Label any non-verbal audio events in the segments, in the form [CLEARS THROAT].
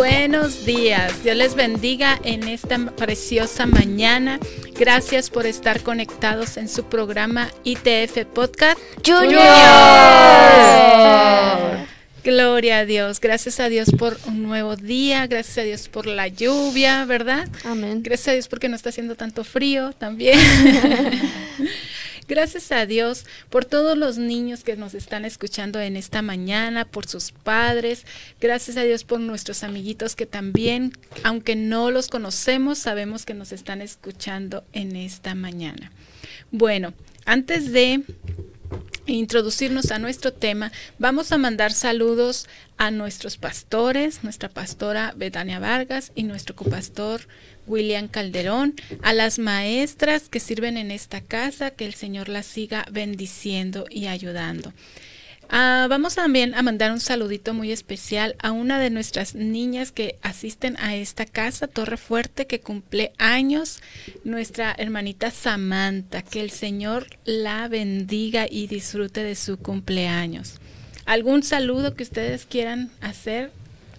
Buenos días, Dios les bendiga en esta preciosa mañana. Gracias por estar conectados en su programa ITF Podcast Junior. Gloria a Dios, gracias a Dios por un nuevo día, gracias a Dios por la lluvia, ¿verdad? Amén. Gracias a Dios porque no está haciendo tanto frío también. [LAUGHS] Gracias a Dios por todos los niños que nos están escuchando en esta mañana, por sus padres. Gracias a Dios por nuestros amiguitos que también, aunque no los conocemos, sabemos que nos están escuchando en esta mañana. Bueno, antes de introducirnos a nuestro tema, vamos a mandar saludos a nuestros pastores, nuestra pastora Betania Vargas y nuestro copastor William Calderón, a las maestras que sirven en esta casa, que el Señor las siga bendiciendo y ayudando. Ah, vamos también a mandar un saludito muy especial a una de nuestras niñas que asisten a esta casa, Torre Fuerte, que cumple años, nuestra hermanita Samantha. Que el Señor la bendiga y disfrute de su cumpleaños. ¿Algún saludo que ustedes quieran hacer,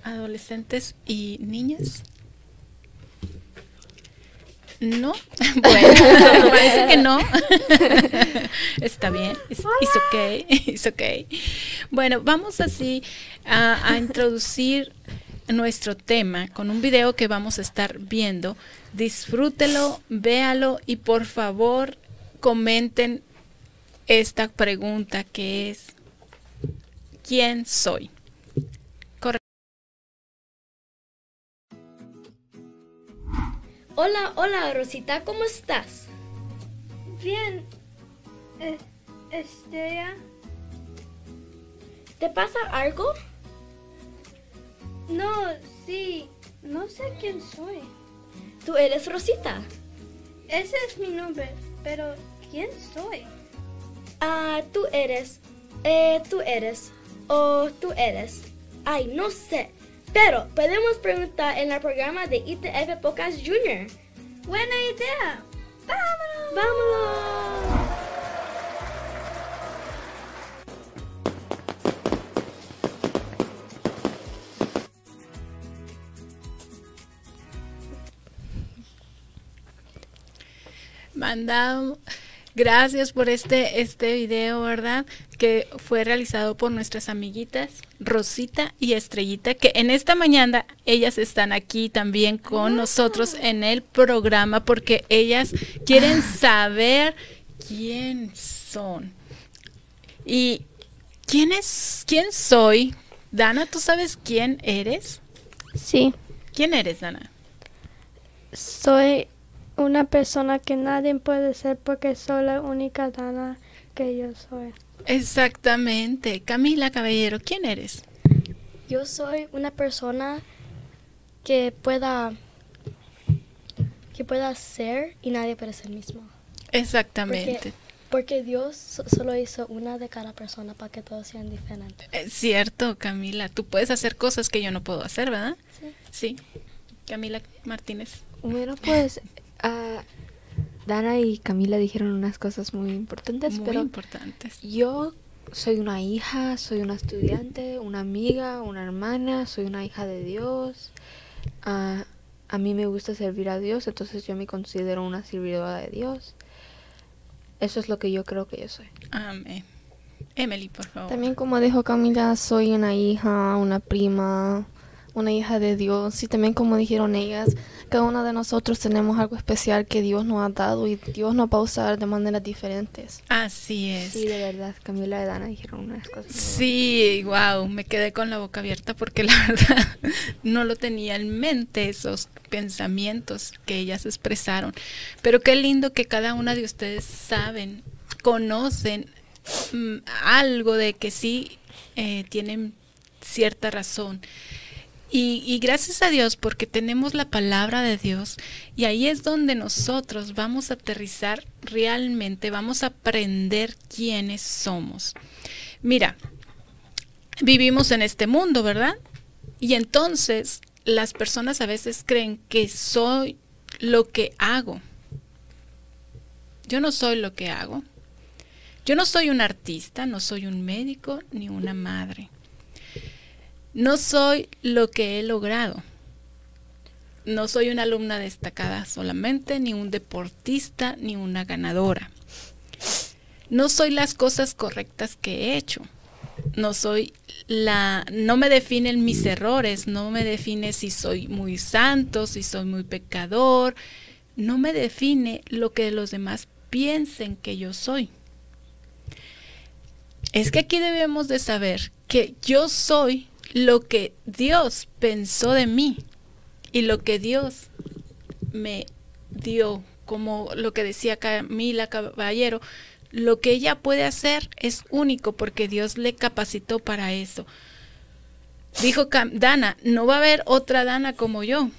adolescentes y niñas? No, [LAUGHS] bueno, [LAUGHS] parece que no. [LAUGHS] Está bien, es okay, it's okay. Bueno, vamos así a, a, introducir nuestro tema con un video que vamos a estar viendo. Disfrútelo, véalo y por favor comenten esta pregunta que es ¿quién soy? Hola, hola Rosita, ¿cómo estás? Bien. Eh. ¿Te pasa algo? No, sí. No sé quién soy. ¿Tú eres Rosita? Ese es mi nombre, pero ¿quién soy? Ah, tú eres. Eh, tú eres. O tú eres. Ay, no sé. Pero podemos preguntar en el programa de ITF Pocas Junior. Buena idea. ¡Vámonos! ¡Vámonos! Mandado. Gracias por este, este video, ¿verdad? Que fue realizado por nuestras amiguitas Rosita y Estrellita, que en esta mañana ellas están aquí también con nosotros en el programa porque ellas quieren saber quién son. ¿Y quién es, quién soy? Dana, ¿tú sabes quién eres? Sí. ¿Quién eres, Dana? Soy una persona que nadie puede ser porque soy la única Dana que yo soy. Exactamente. Camila Caballero, ¿quién eres? Yo soy una persona que pueda que pueda ser y nadie puede ser mismo. Exactamente. Porque, porque Dios so- solo hizo una de cada persona para que todos sean diferentes. Es cierto, Camila. Tú puedes hacer cosas que yo no puedo hacer, ¿verdad? Sí. Sí. Camila Martínez. Bueno, pues ah, Dana y Camila dijeron unas cosas muy importantes, Muy pero importantes. yo soy una hija, soy una estudiante, una amiga, una hermana, soy una hija de Dios. Ah, a mí me gusta servir a Dios, entonces yo me considero una servidora de Dios. Eso es lo que yo creo que yo soy. Amén. Emily, por favor. También como dijo Camila, soy una hija, una prima, una hija de Dios. Y también como dijeron ellas, cada una de nosotros tenemos algo especial que Dios nos ha dado y Dios nos va a usar de maneras diferentes. Así es. Sí, de verdad, Camila y Dana dijeron unas cosas. Sí, wow, me quedé con la boca abierta porque la [LAUGHS] verdad no lo tenía en mente esos pensamientos que ellas expresaron. Pero qué lindo que cada una de ustedes saben, conocen mm, algo de que sí eh, tienen cierta razón. Y, gracias a Dios porque tenemos la palabra de Dios y ahí es donde nosotros vamos a aterrizar realmente, vamos a aprender quiénes somos. Mira, vivimos en este mundo, ¿verdad? Y entonces las personas a veces creen que soy lo que hago. Yo no soy lo que hago. Yo no soy un artista, no soy un médico ni una madre. No soy lo que he logrado. No soy una alumna destacada solamente, ni un deportista, ni una ganadora. No soy las cosas correctas que he hecho. No soy la no me definen mis errores, no me define si soy muy santo, si soy muy pecador, no me define lo que los demás piensen que yo soy. Es que aquí debemos de saber que yo soy lo que Dios pensó de mí y lo que Dios me dio, como lo que decía Camila Caballero, lo que ella puede hacer es único porque Dios le capacitó para eso. Dijo Dana, no va a haber otra Dana como yo,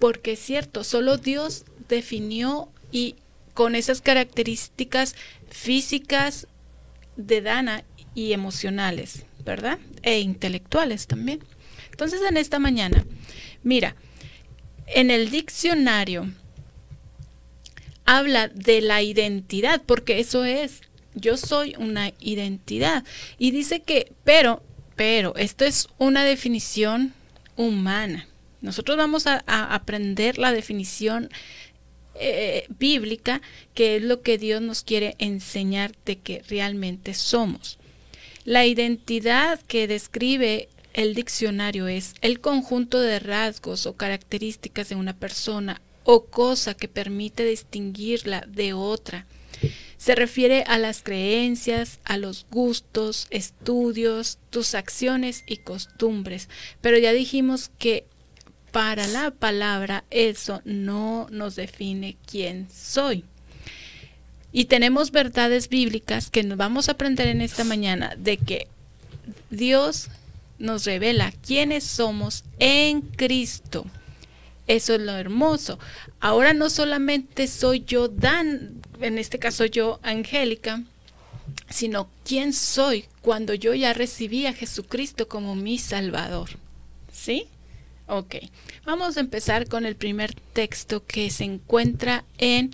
porque es cierto, solo Dios definió y con esas características físicas de Dana y emocionales, ¿verdad? E intelectuales también. Entonces en esta mañana, mira, en el diccionario habla de la identidad, porque eso es, yo soy una identidad. Y dice que, pero, pero, esto es una definición humana. Nosotros vamos a, aprender la definición eh, bíblica, que es lo que Dios nos quiere enseñar de que realmente somos. La identidad que describe el diccionario es el conjunto de rasgos o características de una persona o cosa que permite distinguirla de otra. Se refiere a las creencias, a los gustos, estudios, tus acciones y costumbres. Pero ya dijimos que para la palabra eso no nos define quién soy. Y tenemos verdades bíblicas que nos vamos a aprender en esta mañana de que Dios nos revela quiénes somos en Cristo. Eso es lo hermoso. Ahora no solamente soy yo Dan, en este caso yo Angélica, sino quién soy cuando yo ya recibí a Jesucristo como mi Salvador. ¿Sí? Ok. Vamos a empezar con el primer texto que se encuentra en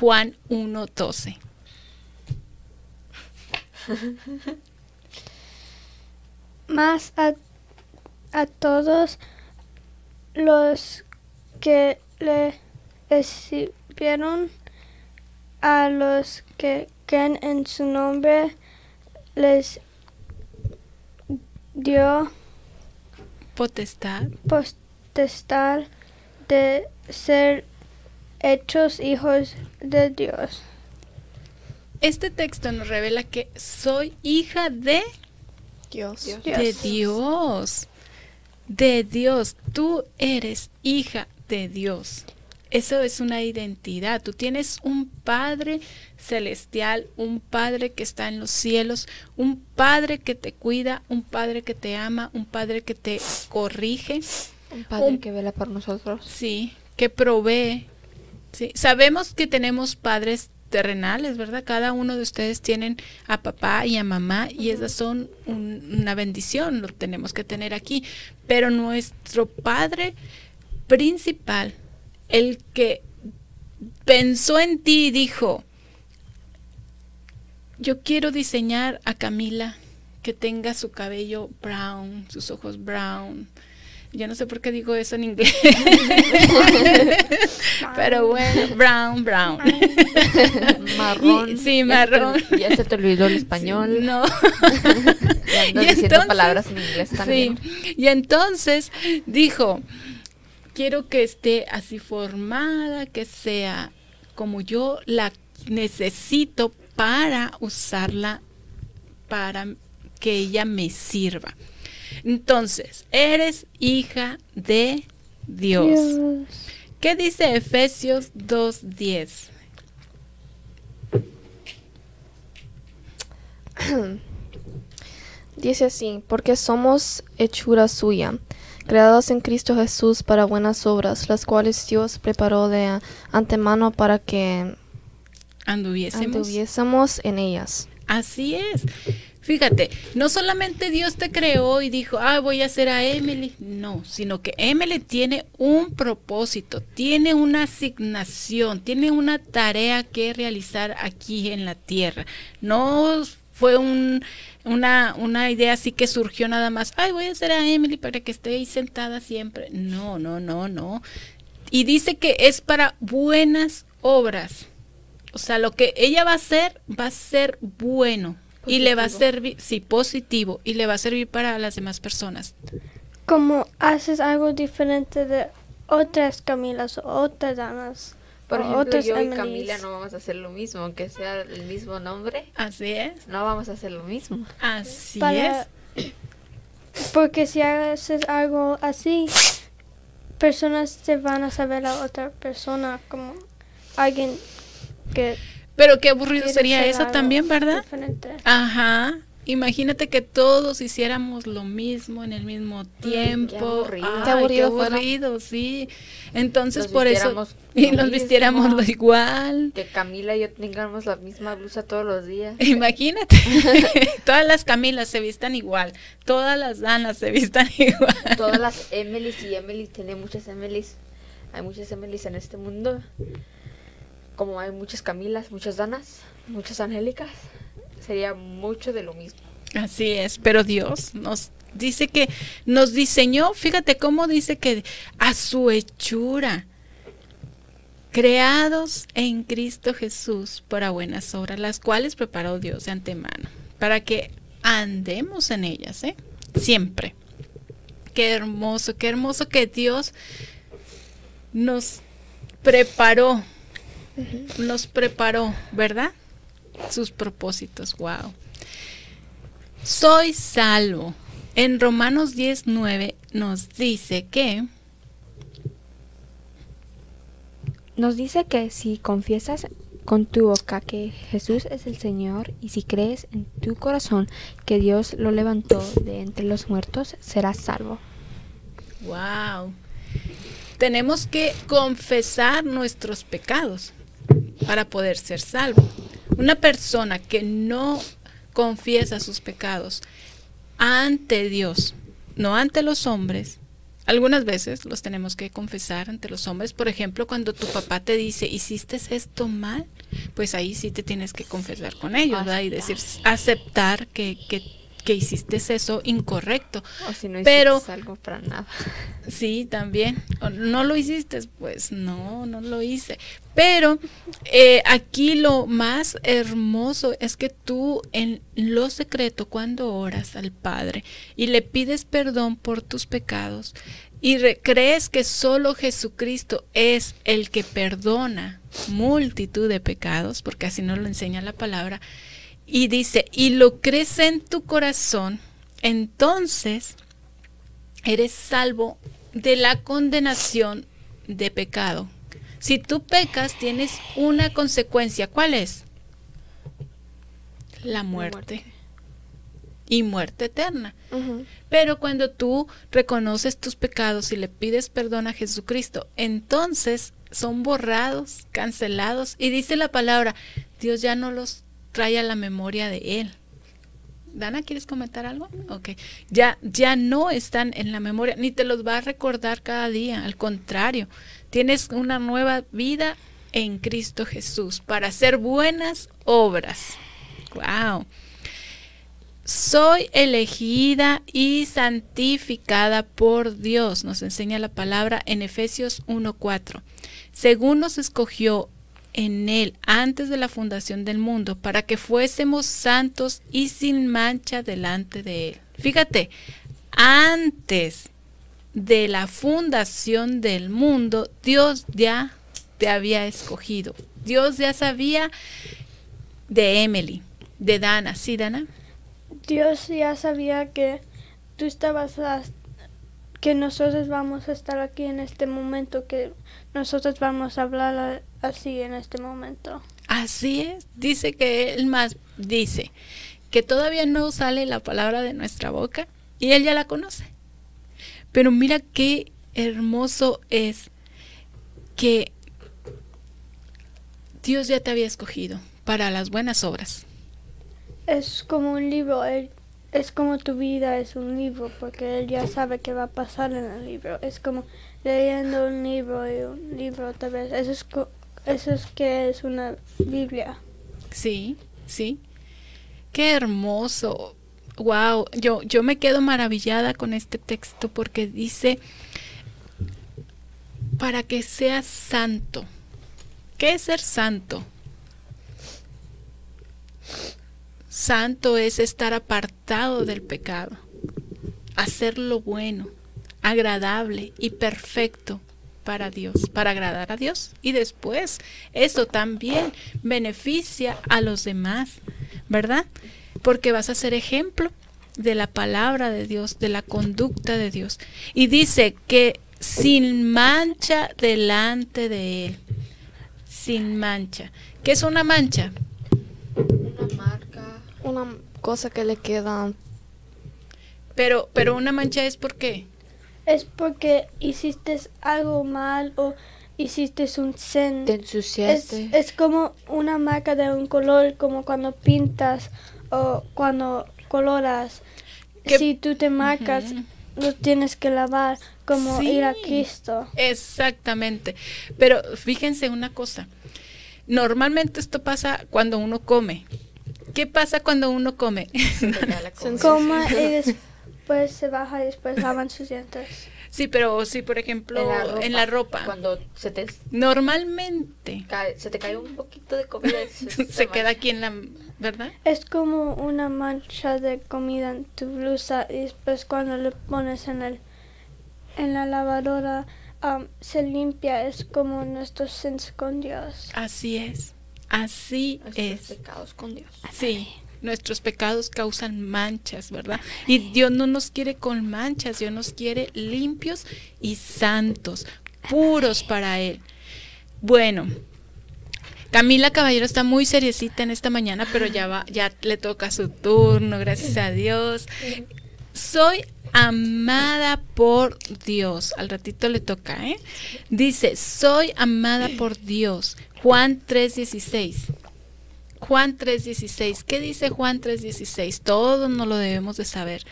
Juan 1.12. Más a, a todos los que le recibieron, a los que creen en su nombre, les dio Potestad. potestad de ser hechos hijos de Dios. Este texto nos revela que soy hija de Dios. de Dios. De Dios. Tú eres hija de Dios. Eso es una identidad. Tú tienes un Padre celestial, un Padre que está en los cielos, un Padre que te cuida, un Padre que te ama, un Padre que te corrige. Un padre Un- que vela por nosotros. Sí, que provee. Sí, sabemos que tenemos padres terrenales, ¿verdad? Cada uno de ustedes tienen a papá y a mamá y esas son un- una bendición, lo tenemos que tener aquí. Pero nuestro padre principal, el que pensó en ti y dijo, yo quiero diseñar a Camila que tenga su cabello brown, sus ojos brown. Yo no sé por qué digo eso en inglés. [LAUGHS] Pero bueno, brown, brown. [LAUGHS] Marrón. Y- sí, marrón. Ya se te olvidó el español. No. [LAUGHS] Ya andas Y diciendo entonces- palabras en inglés también. Sí. Y entonces dijo, quiero que esté así formada, que sea como yo la necesito para usarla, para que ella me sirva. Entonces, eres hija de Dios. Dios. ¿Qué dice Efesios 2.10? [CLEARS THROAT] Dice así, porque somos hechura suya, creados en Cristo Jesús para buenas obras, las cuales Dios preparó de antemano para que Anduviésemos. anduviésemos en ellas. Así es. Fíjate, no solamente Dios te creó y dijo, ah, voy a hacer a Emily. No, sino que Emily tiene un propósito, tiene una asignación, tiene una tarea que realizar aquí en la tierra. No fue un, una, una idea así que surgió nada más, ay, voy a hacer a Emily para que esté ahí sentada siempre. No, no, no, no. Y dice que es para buenas obras. O sea, lo que ella va a hacer va a ser bueno y le va a servir, sí, positivo y le va a servir para las demás personas. Como haces algo diferente de otras Camilas o otras Danas. Por ejemplo, otras yo y Emilys. Camila no vamos a hacer lo mismo, aunque sea el mismo nombre, Así es, no vamos a hacer lo mismo. así Para- es. [COUGHS] Porque si haces algo así, personas se van a saber a otra persona como alguien que Pero qué aburrido sería ser eso también, ¿verdad? diferente. Ajá. Imagínate que todos hiciéramos lo mismo en el mismo tiempo. aburrido. Ay, Qué aburrido fuera. aburrido, sí. Entonces por eso [LAUGHS] y nos vistiéramos lo igual. Que Camila y yo tengamos la misma blusa todos los días. [LAUGHS] Imagínate, [LAUGHS] todas las Camilas se vistan igual, todas las Danas se vistan igual. Todas las Emilys y Emily, tiene muchas Emilys. Hay muchas Emilys en este mundo. Como hay muchas Camilas, muchas Danas, muchas Angélicas. Sería mucho de lo mismo. Así es, pero Dios nos dice que nos diseñó, fíjate cómo dice que a su hechura. creados en Cristo Jesús para buenas obras, las cuales preparó Dios de antemano, para que andemos en ellas, ¿eh? Siempre. Qué hermoso, qué hermoso que Dios nos preparó, nos preparó, ¿verdad? Sus propósitos, wow. Soy salvo. En Romanos 19 nos dice que Nos dice que si confiesas con tu boca que Jesús es el Señor y si crees en tu corazón que Dios lo levantó de entre los muertos, serás salvo. Wow. Tenemos que confesar nuestros pecados para poder ser salvo. Una persona que no confiesa sus pecados ante Dios, no ante los hombres, algunas veces los tenemos que confesar ante los hombres. Por ejemplo, cuando tu papá te dice, hiciste esto mal, pues ahí sí te tienes que confesar con ellos. Y decir, aceptar que, que hiciste eso incorrecto. O si no Pero- hiciste algo para nada. Sí, también. O, No lo hiciste, pues no, no lo hice. Pero eh, aquí lo más hermoso es que tú en lo secreto, cuando oras al Padre y le pides perdón por tus pecados y re- crees que solo Jesucristo es el que perdona multitud de pecados, porque así nos lo enseña la palabra, y dice, y lo crees en tu corazón, entonces eres salvo de la condenación de pecado. Si tú pecas, tienes una consecuencia. ¿Cuál es? La muerte. Y muerte eterna. Pero cuando tú reconoces tus pecados y le pides perdón a Jesucristo, entonces son borrados, cancelados. Y dice la palabra, Dios ya no los trae a la memoria de Él. Dana, ¿quieres comentar algo? Ok. Ya, ya no están en la memoria, ni te los va a recordar cada día. Al contrario, tienes una nueva vida en Cristo Jesús para hacer buenas obras. Wow. Soy elegida y santificada por Dios, nos enseña la palabra en Efesios 1:4. Según nos escogió en él antes de la fundación del mundo para que fuésemos santos y sin mancha delante de él. Fíjate, antes de la fundación del mundo, Dios ya te había escogido. Dios ya sabía de Emily, de Dana, ¿sí, Dana? Dios ya sabía que tú estabas, que nosotros vamos a estar aquí en este momento, que nosotros vamos a hablar así en este momento. Así es, dice que él más dice que todavía no sale la palabra de nuestra boca y él ya la conoce. Pero mira qué hermoso es que Dios ya te había escogido para las buenas obras. Es como un libro, él- es como tu vida es un libro, porque él ya sabe qué va a pasar en el libro. Es como leyendo un libro y un libro otra vez. Eso es, eso es que es una Biblia. Sí, sí. Qué hermoso. Wow, yo, yo me quedo maravillada con este texto porque dice para que seas santo. ¿Qué es ser santo? Santo es estar apartado del pecado, hacer lo bueno, agradable y perfecto para Dios, para agradar a Dios. Y después eso también beneficia a los demás, ¿verdad? Porque vas a ser ejemplo de la palabra de Dios, de la conducta de Dios. Y dice que sin mancha delante de Él, sin mancha. ¿Qué es una mancha? Una marca. Una cosa que le queda Pero, pero una mancha es por qué? Es porque hiciste algo mal o hiciste un sin. Te Es, ensuciaste. es como una marca de un color, como cuando pintas o cuando coloras. Si tú te marcas, lo tienes que lavar, como ir a. Cristo. Exactamente. Pero fíjense una cosa. Normalmente esto pasa cuando uno come. ¿Qué pasa cuando uno come? [LAUGHS] Coma y después [LAUGHS] se baja y después lavan sus dientes. Sí, pero sí, por ejemplo, en la ropa. Cuando se te Normalmente cae, se te cae un poquito de comida. y se, [LAUGHS] se queda aquí en la, ¿verdad? Es como una mancha de comida en tu blusa y después cuando lo pones en el en la lavadora um, se limpia. Es como nuestros sins con Dios. Así es. Así es. pecados con Dios. Sí nuestros pecados causan manchas, ¿verdad? Y Dios no nos quiere con manchas, Dios nos quiere limpios y santos, puros para Él. Bueno, Camila Caballero está muy seriecita en esta mañana, pero ya va, ya le toca su turno, gracias a Dios. Soy amada por Dios. Al ratito le toca, ¿eh? Dice, soy amada por Dios. Juan 3:16. Juan 3:16. ¿Qué dice Juan 3:16? Todos no lo debemos de saber.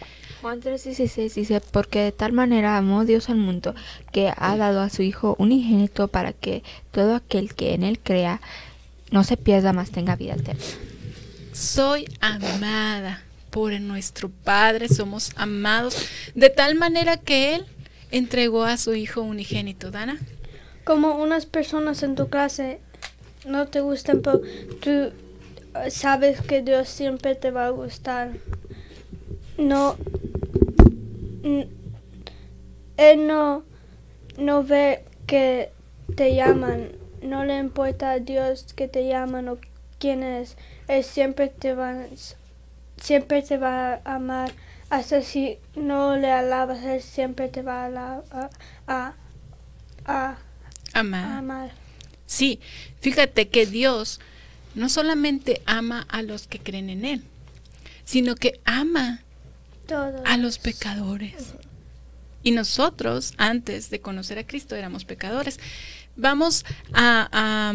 Juan 3:16 dice, porque de tal manera amó Dios al mundo que ha dado a su Hijo unigénito para que todo aquel que en él crea no se pierda, más tenga vida eterna. Soy amada por nuestro Padre, somos amados de tal manera que Él entregó a su Hijo unigénito. Dana. Como unas personas en tu clase no te gustan, pero tú sabes que Dios siempre te va a gustar. No, Él no, no ve que te llaman, no le importa a Dios que te llaman o quién es. Él siempre te va, siempre te va a amar. Hasta si no le alabas, Él siempre te va a, a, a, amar. Sí, fíjate que Dios no solamente ama a los que creen en Él, sino que ama a los pecadores. Y nosotros, antes de conocer a Cristo, éramos pecadores. Vamos a...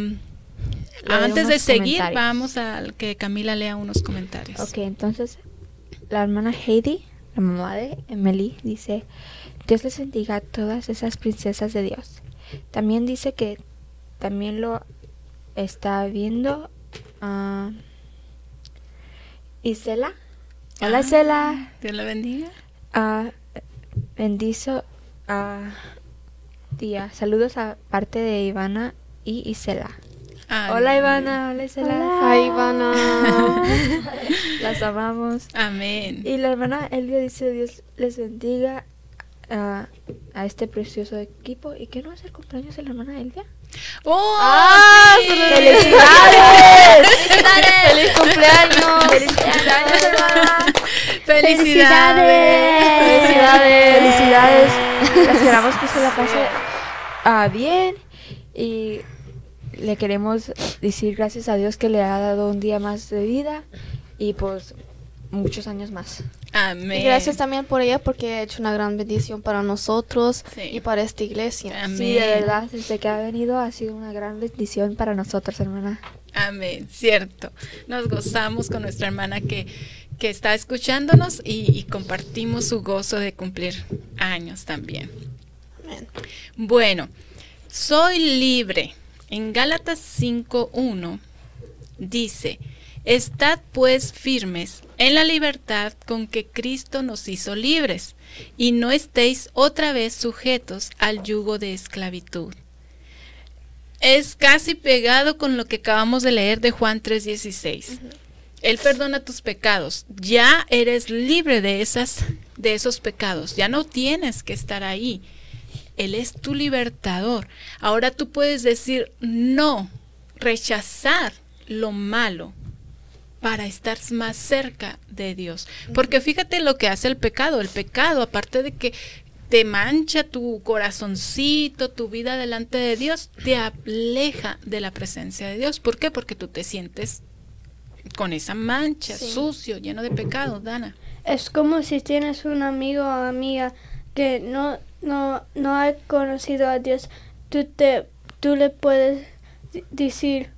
antes de seguir, vamos a que Camila lea unos comentarios. Ok, entonces la hermana Heidi, la mamá de Emily, dice, Dios les bendiga a todas esas princesas de Dios. También dice que también lo está viendo Uh, Isela. Hola, ah, Isela. Dios la bendiga. Uh, bendizo a día. Saludos a parte de Ivana y Isela. hola Ivana, hola Isela. Hola Ivana. [LAUGHS] Las amamos. Amén. Y la hermana Elvia dice Dios les bendiga a, a este precioso equipo. ¿Y qué no es el cumpleaños de la hermana Elvia? ¡Oh! ¡Ah! ¡Felicidades! ¡Felicidades! ¡Feliz cumpleaños! ¡Feliz cumpleaños, hermana! ¡Felicidades! ¡Felicidades! ¡Felicidades! Esperamos que se la pase ah, bien y le queremos decir gracias a Dios que le ha dado un día más de vida y pues muchos años más. Amén. Y gracias también por ella porque ha hecho una gran bendición para nosotros y para esta iglesia. Amén. Sí, de verdad, desde que ha venido ha sido una gran bendición para nosotros, hermana. Amén, cierto. Nos gozamos con nuestra hermana que, que está escuchándonos y, y compartimos su gozo de cumplir años también. Amén. Bueno, soy libre. En Gálatas 5.1 dice, Estad pues firmes en la libertad con que Cristo nos hizo libres, y no estéis otra vez sujetos al yugo de esclavitud. Es casi pegado con lo que acabamos de leer de Juan 3:16. Él perdona tus pecados. Ya eres libre de esas de esos pecados. Ya no tienes que estar ahí. Él es tu libertador. Ahora tú puedes decir no, rechazar lo malo para estar más cerca de Dios. Porque fíjate lo que hace el pecado. El pecado, aparte de que te mancha tu corazoncito, tu vida delante de Dios, te aleja de la presencia de Dios. ¿Por qué? Porque tú te sientes con esa mancha, sucio, lleno de pecado, Dana. Es como si tienes un amigo o amiga que no, no, no ha conocido a Dios. Tú, te, tú le puedes decir,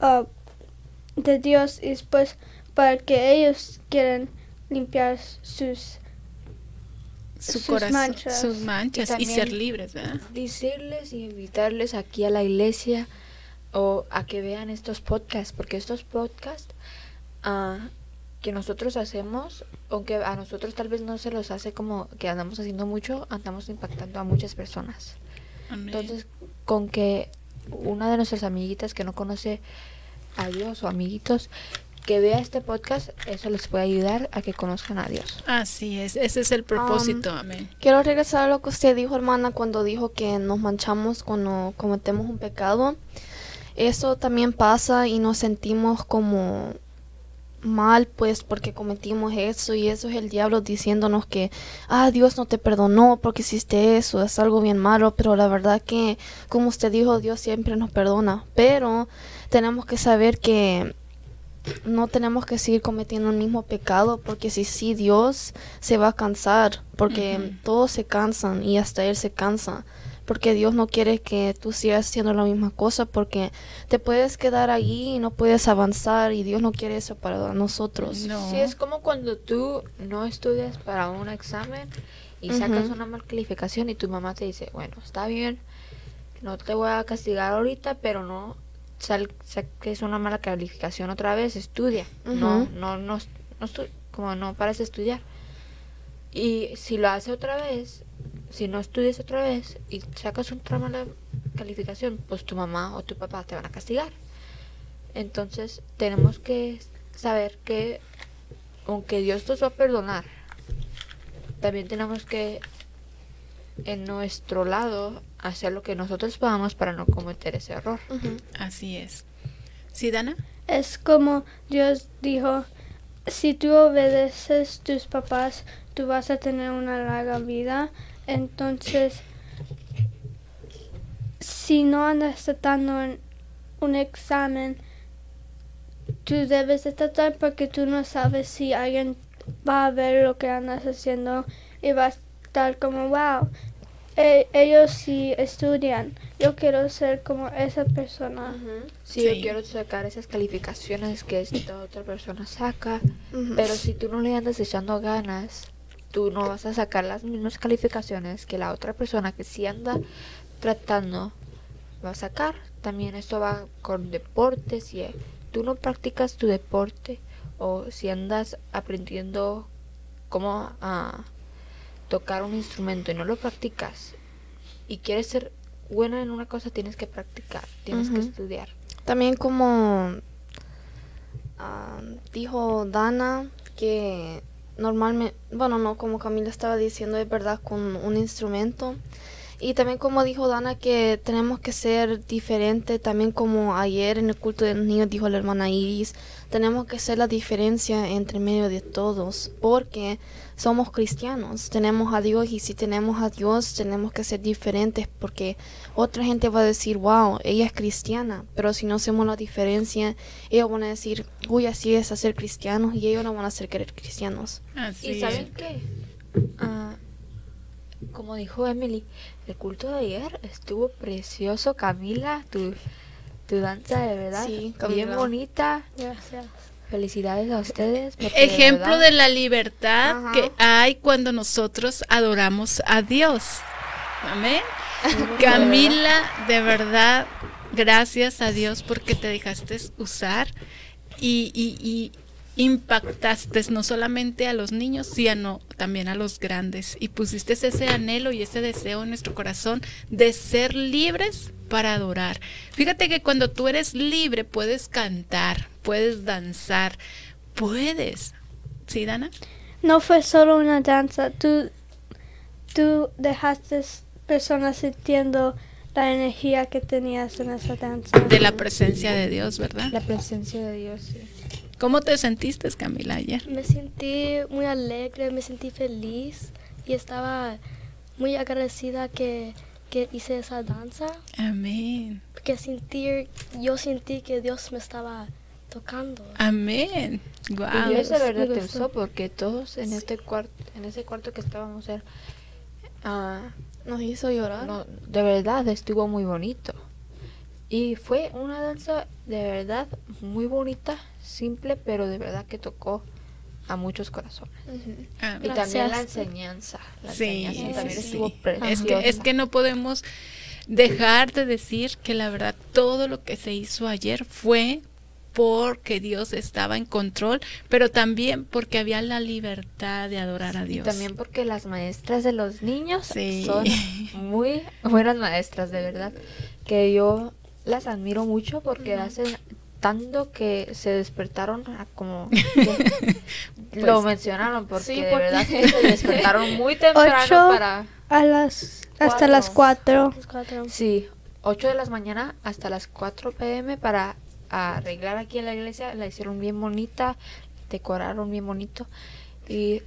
uh, de Dios y después para que ellos quieran limpiar sus su sus manchas, sus manchas y, ser libres, ¿verdad? Decirles y invitarles aquí a la iglesia o a que vean estos podcasts, porque estos podcasts uh, que nosotros hacemos, aunque a nosotros tal vez no se los hace como que andamos haciendo mucho, andamos impactando a muchas personas. Amén. Entonces, con que una de nuestras amiguitas que no conoce a Dios o amiguitos que vea este podcast, eso les puede ayudar a que conozcan a Dios. Así es, ese es el propósito, amén. Quiero regresar a lo que usted dijo, hermana, cuando dijo que nos manchamos cuando cometemos un pecado. Eso también pasa y nos sentimos como mal, pues, porque cometimos eso y eso es el diablo diciéndonos que, ah, Dios no te perdonó porque hiciste eso, es algo bien malo, pero la verdad que, como usted dijo, Dios siempre nos perdona, pero tenemos que saber que no tenemos que seguir cometiendo el mismo pecado porque si sí Dios se va a cansar porque todos se cansan y hasta él se cansa porque Dios no quiere que tú sigas haciendo la misma cosa porque te puedes quedar allí y no puedes avanzar y Dios no quiere eso para nosotros. No. Sí, es como cuando tú no estudias para un examen y sacas una mala calificación y tu mamá te dice, bueno, está bien, no te voy a castigar ahorita, pero no sal, saques una mala calificación otra vez, estudia. No, no, no, no estu- como no pares de estudiar. Y si lo hace otra vez, si no estudias otra vez y sacas otra mala calificación, pues tu mamá o tu papá te van a castigar. Entonces tenemos que saber que aunque Dios nos va a perdonar, también tenemos que en nuestro lado hacer lo que nosotros podamos para no cometer ese error. Así es. ¿Sí, Dana? Es como Dios dijo, si tú obedeces tus papás, tú vas a tener una larga vida. Entonces, si no andas tratando en un examen, tú debes de tratar porque tú no sabes si alguien va a ver lo que andas haciendo y va a estar como, wow, e- ellos sí estudian. Yo quiero ser como esa persona. Si Sí. yo quiero sacar esas calificaciones que esta otra persona saca, pero si tú no le andas echando ganas, tú no vas a sacar las mismas calificaciones que la otra persona que sí anda tratando va a sacar. También esto va con deportes. Si eh, tú no practicas tu deporte o si andas aprendiendo cómo ah, tocar un instrumento y no lo practicas y quieres ser buena en una cosa, tienes que practicar, tienes que estudiar. También como ah, dijo Dana que normalmente, bueno, no, como Camila estaba diciendo, es verdad, con un instrumento. Y también como dijo Dana que tenemos que ser diferente, también como ayer en el culto de los niños dijo la hermana Iris, tenemos que ser la diferencia entre medio de todos, porque somos cristianos, tenemos a Dios y si tenemos a Dios tenemos que ser diferentes porque otra gente va a decir, wow, ella es cristiana, pero si no hacemos la diferencia, ellos van a decir, uy, así es hacer cristianos y ellos no van a ser querer cristianos. Así ¿Y saben qué? Ah, como dijo Emily, el culto de ayer estuvo precioso. Camila, tu, tu danza de verdad, Sí, bien Camila. bonita. Gracias. Felicidades a ustedes. Ejemplo verdad- de la libertad Ajá. que hay cuando nosotros adoramos a Dios. Amén. Camila, de verdad, gracias a Dios porque te dejaste usar y, y- y impactaste no solamente a los niños, sino también a los grandes. Y pusiste ese anhelo y ese deseo en nuestro corazón de ser libres para adorar. Fíjate que cuando tú eres libre puedes cantar, puedes danzar, puedes. ¿Sí, Dana? No fue solo una danza, tú, tú dejaste personas sintiendo la energía que tenías en esa danza. De la presencia de Dios, ¿verdad? La presencia de Dios. sí. ¿Cómo te sentiste, Camila, ayer? Me sentí muy alegre, me sentí feliz y estaba muy agradecida que, que hice esa danza Amén. porque sentir, yo sentí que Dios me estaba tocando. Amén. Y Wow. Dios de verdad te usó porque todos en este cuarto, en ese cuarto que estábamos en, ah, Nos hizo llorar. no, de verdad estuvo muy bonito. Y fue una danza de verdad muy bonita, simple, pero de verdad que tocó a muchos corazones. Y también la enseñanza. La Sí, enseñanza también sí, estuvo sí. preciosa. Es que, es que no podemos dejar de decir que la verdad todo lo que se hizo ayer fue porque Dios estaba en control, pero también porque había la libertad de adorar a Y Dios. también porque las maestras de los niños Sí. son muy buenas maestras, de verdad. Que yo las admiro mucho porque hacen tanto que se despertaron a como [LAUGHS] lo mencionaron porque Sí, de verdad [LAUGHS] que se despertaron muy temprano Ocho. para A las, hasta las Cuatro. 4. Los cuatro. sí 8 de las mañana hasta las 4 pm para arreglar aquí en la iglesia la hicieron bien bonita decoraron bien bonito y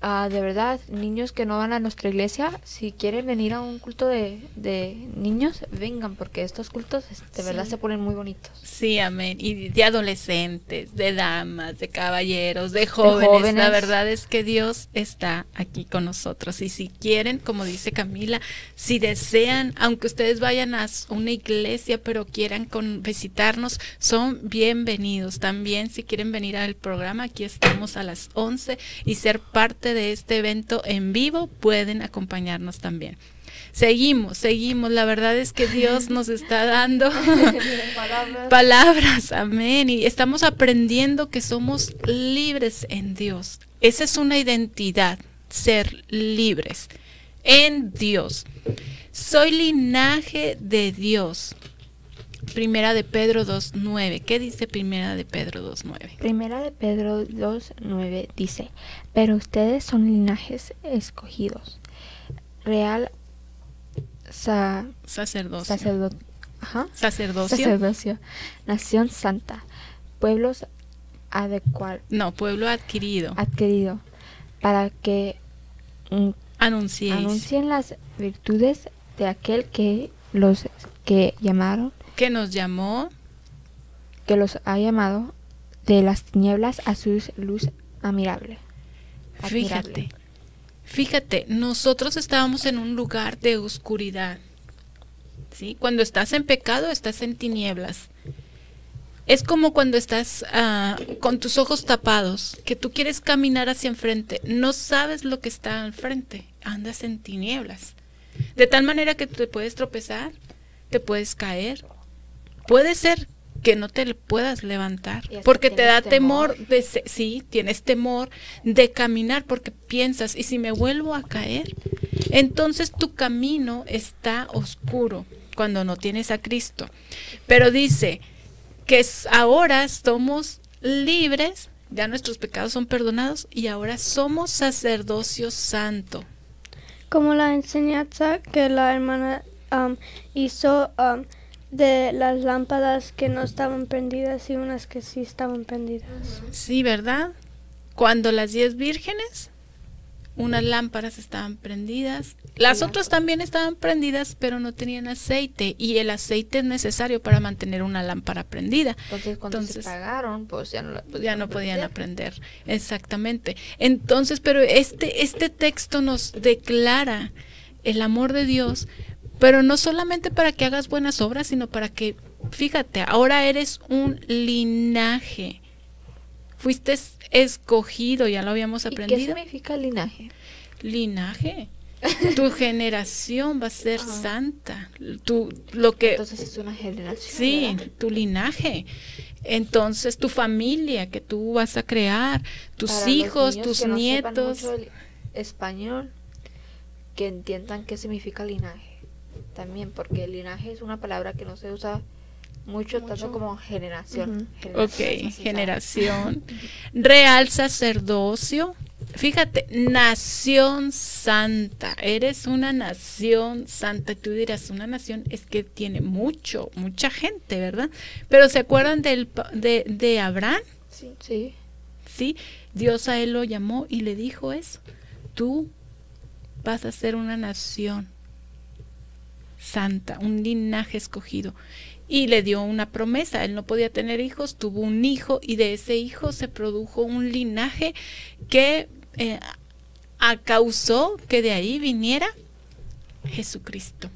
ah, de verdad niños que no van a nuestra iglesia si quieren venir a un culto de, de niños vengan porque estos cultos de verdad se ponen muy bonitos Sí, amén. Y de adolescentes, de damas, de caballeros, de jóvenes. La jóvenes. verdad es que Dios está aquí con nosotros. Y si quieren, como dice Camila, si desean, aunque ustedes vayan a una iglesia, pero quieran con, visitarnos, son bienvenidos. También si quieren venir al programa, aquí estamos a las 11 y ser parte de este evento en vivo, pueden acompañarnos también. Seguimos, seguimos. La verdad es que Dios [LAUGHS] nos está dando [LAUGHS] palabras, amén. Y estamos aprendiendo que somos libres en Dios. Esa es una identidad, ser libres en Dios. Soy linaje de Dios. Primera de Pedro 2.9. ¿Qué dice Primera de Pedro 2.9? Primera de Pedro 2.9 dice, pero ustedes son linajes escogidos, real sa- Sacerdocio. sacerdot- ajá, Sacerdocio. sacerdocio, nación santa, pueblos adecuados, No, pueblo adquirido. adquirido, para que mm, anuncien las virtudes de aquel que los que llamaron, que nos llamó que los ha llamado de las tinieblas a su luz admirable. Admirable. Fíjate, fíjate, nosotros estábamos en un lugar de oscuridad. ¿sí? Cuando estás en pecado, estás en tinieblas. Es como cuando estás ah, con tus ojos tapados, que tú quieres caminar hacia enfrente, no sabes lo que está al frente, andas en tinieblas. De tal manera que te puedes tropezar, te puedes caer. Puede ser que no te puedas levantar, porque te da temor. temor de sí, tienes temor de caminar porque piensas, ¿y si me vuelvo a caer? Entonces tu camino está oscuro cuando no tienes a Cristo. Pero dice que ahora somos libres, ya nuestros pecados son perdonados y ahora somos sacerdocio santo. Como la enseñanza que la hermana um, hizo um, de las lámparas que no estaban prendidas y unas que sí estaban prendidas. Sí, ¿verdad? Cuando las diez vírgenes, unas lámparas estaban prendidas, las otras también estaban prendidas, pero no tenían aceite y el aceite es necesario para mantener una lámpara prendida. Entonces cuando Entonces- se pagaron, pues ya no, la Pues ya no podían aprender. aprender. Exactamente. Entonces, pero este, este texto nos declara el amor de Dios, pero no solamente para que hagas buenas obras, sino para que, fíjate, ahora eres un linaje. Fuiste es- escogido, ya lo habíamos ¿Y qué aprendido. significa linaje? Linaje. [LAUGHS] Tu generación va a ser santa. Tu, lo que, Entonces es una generación. Sí, ¿verdad? tu linaje. Entonces, tu familia que tú vas a crear, tus Para hijos, tus que no sepan nietos. mucho el español, que entiendan qué significa linaje. También, porque el linaje es una palabra que no se usa mucho, tanto como generación. Generación Ok, generación. Real sacerdocio. Fíjate, nación santa. Eres una nación santa. Tú dirás, una nación es que tiene mucho, mucha gente, ¿verdad? Pero ¿se acuerdan del, pa- de, de Abraham? Sí. sí. ¿sí? Dios a él lo llamó y le dijo eso. Tú vas a ser una nación santa, un linaje escogido. Y le dio una promesa. Él no podía tener hijos, tuvo un hijo y de ese hijo se produjo un linaje que eh, causó que de ahí viniera Jesucristo,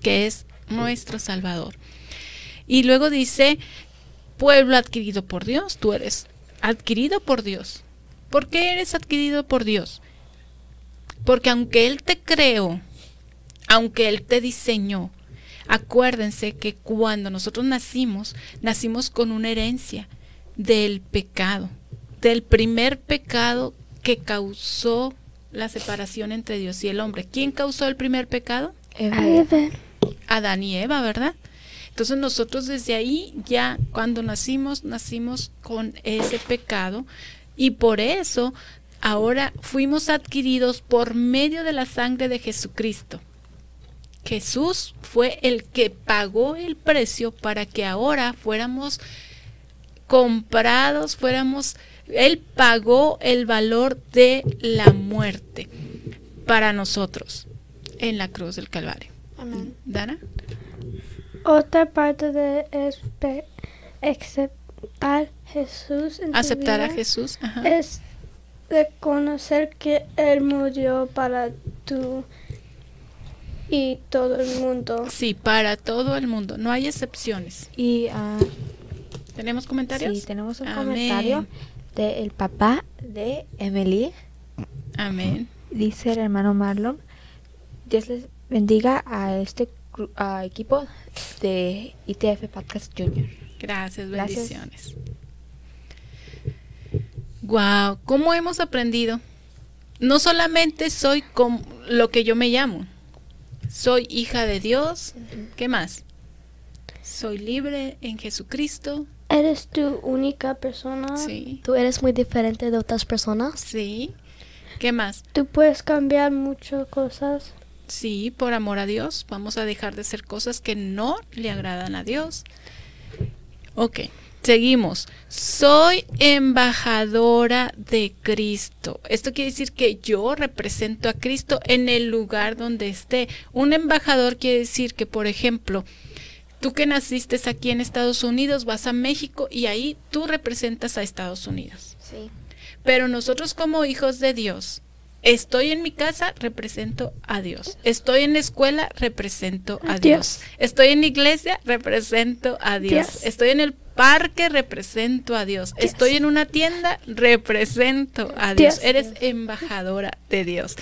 que es nuestro Salvador. Y luego dice, pueblo adquirido por Dios, tú eres adquirido por Dios. ¿Por qué eres adquirido por Dios? Porque aunque Él te creó, aunque Él te diseñó, Acuérdense que cuando nosotros nacimos, nacimos con una herencia del pecado, del primer pecado que causó la separación entre Dios y el hombre. ¿Quién causó el primer pecado? Adán y Eva, ¿verdad? Entonces nosotros desde ahí ya cuando nacimos, nacimos con ese pecado y por eso ahora fuimos adquiridos por medio de la sangre de Jesucristo. Jesús fue el que pagó el precio para que ahora fuéramos comprados, fuéramos, Él pagó el valor de la muerte para nosotros en la cruz del Calvario. Amén. ¿Dana? Otra parte de aceptar Jesús en tu Aceptar a Jesús. ajá. es reconocer que Él murió para tú y todo el mundo. Sí, para todo el mundo, no hay excepciones. Y ah, ¿Tenemos comentarios? sí, tenemos un Amén. comentario del papá de Emily. Amén. Dice el hermano Marlon, Dios les bendiga a este a equipo de ITF Podcast Junior. Gracias, Gracias. bendiciones. Wow, ¿cómo hemos aprendido? No solamente soy como lo que yo me llamo. Soy hija de Dios. ¿Qué más? Soy libre en Jesucristo. Eres tu única persona. Sí. Tú eres muy diferente de otras personas. Sí. ¿Qué más? Tú puedes cambiar muchas cosas. Sí, por amor a Dios. Vamos a dejar de hacer cosas que no le agradan a Dios. Ok, seguimos. Soy embajadora de Cristo. Esto quiere decir que yo represento a Cristo en el lugar donde esté. Un embajador quiere decir que, por ejemplo, tú que naciste aquí en Estados Unidos, vas a México y ahí tú representas a Estados Unidos. Sí. Pero nosotros como hijos de Dios, estoy en mi casa, represento a Dios. Estoy en la escuela, represento a. Dios. Estoy en la iglesia, represento a Dios. Dios. Estoy en el parque, represento a Dios. Dios. Estoy en una tienda, represento a Dios. Dios. Eres embajadora de Dios.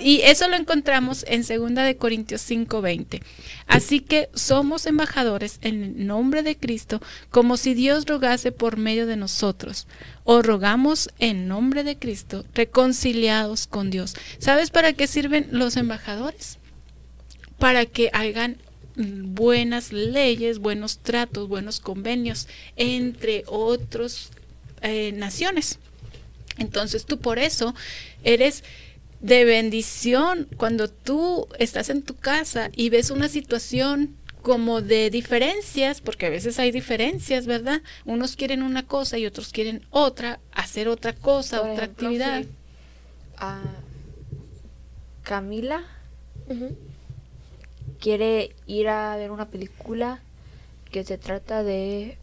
Y eso lo encontramos en 2 de Corintios 5:20. Así que somos embajadores en el nombre de Cristo, como si Dios rogase por medio de nosotros. O rogamos en nombre de Cristo, reconciliados con Dios. ¿Sabes para qué sirven los embajadores? Para que hagan buenas leyes, buenos tratos, buenos convenios entre otras naciones. Entonces tú por eso eres de bendición cuando tú estás en tu casa y ves una situación como de diferencias, porque a veces hay diferencias, ¿verdad? Unos quieren una cosa y otros quieren otra, hacer otra cosa, Por otra ejemplo, actividad. si, ah, Camila quiere ir a ver una película que se trata de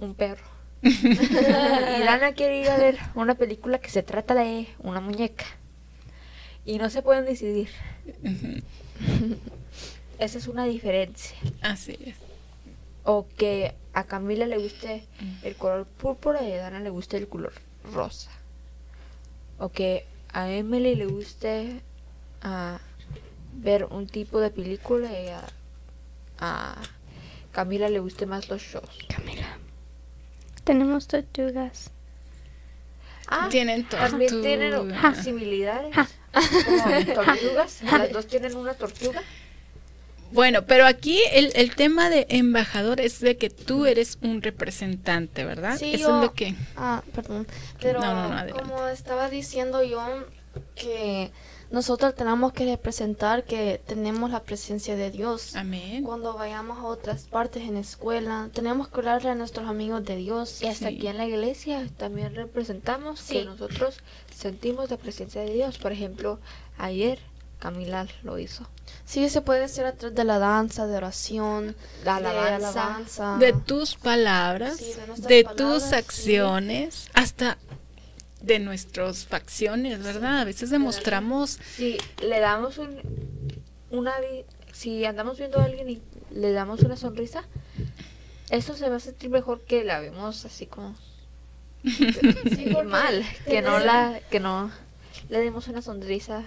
un perro. [LAUGHS] y Dana quiere ir a ver una película que se trata de una muñeca. Y no se pueden decidir. Esa es una diferencia. Así es. O que a Camila le guste el color púrpura y a Dana le guste el color rosa. O que a Emily le guste ah, ver un tipo de película y a, a Camila le guste más los shows. Camila. Tenemos tortugas. Ah, Tienen también tienen tortuga. similitudes. Como tortugas. [LAUGHS] Las dos tienen una tortuga. Bueno, pero aquí el, el tema de embajador es de que tú eres un representante, ¿verdad? Sí, Eso yo- es lo que... Ah, perdón. Pero No, no, no, adelante. como estaba diciendo yo, que nosotros tenemos que representar que tenemos la presencia de Dios. Amén. Cuando vayamos a otras partes en la escuela, tenemos que hablarle a nuestros amigos de Dios. Y hasta Sí. aquí en la iglesia también representamos que nosotros sentimos la presencia de Dios. Por ejemplo, ayer Camila lo hizo. Sí, se puede hacer a través de la danza, de oración, De alabanza. de alabanza. De tus palabras, Sí, de nuestras de palabras, tus sí. acciones, hasta de nuestras facciones, ¿verdad? A veces demostramos... Si le damos un, una si andamos viendo a alguien y le damos una sonrisa, eso se va a sentir mejor que la vemos así como [LAUGHS] mal, que no la, que no le demos una sonrisa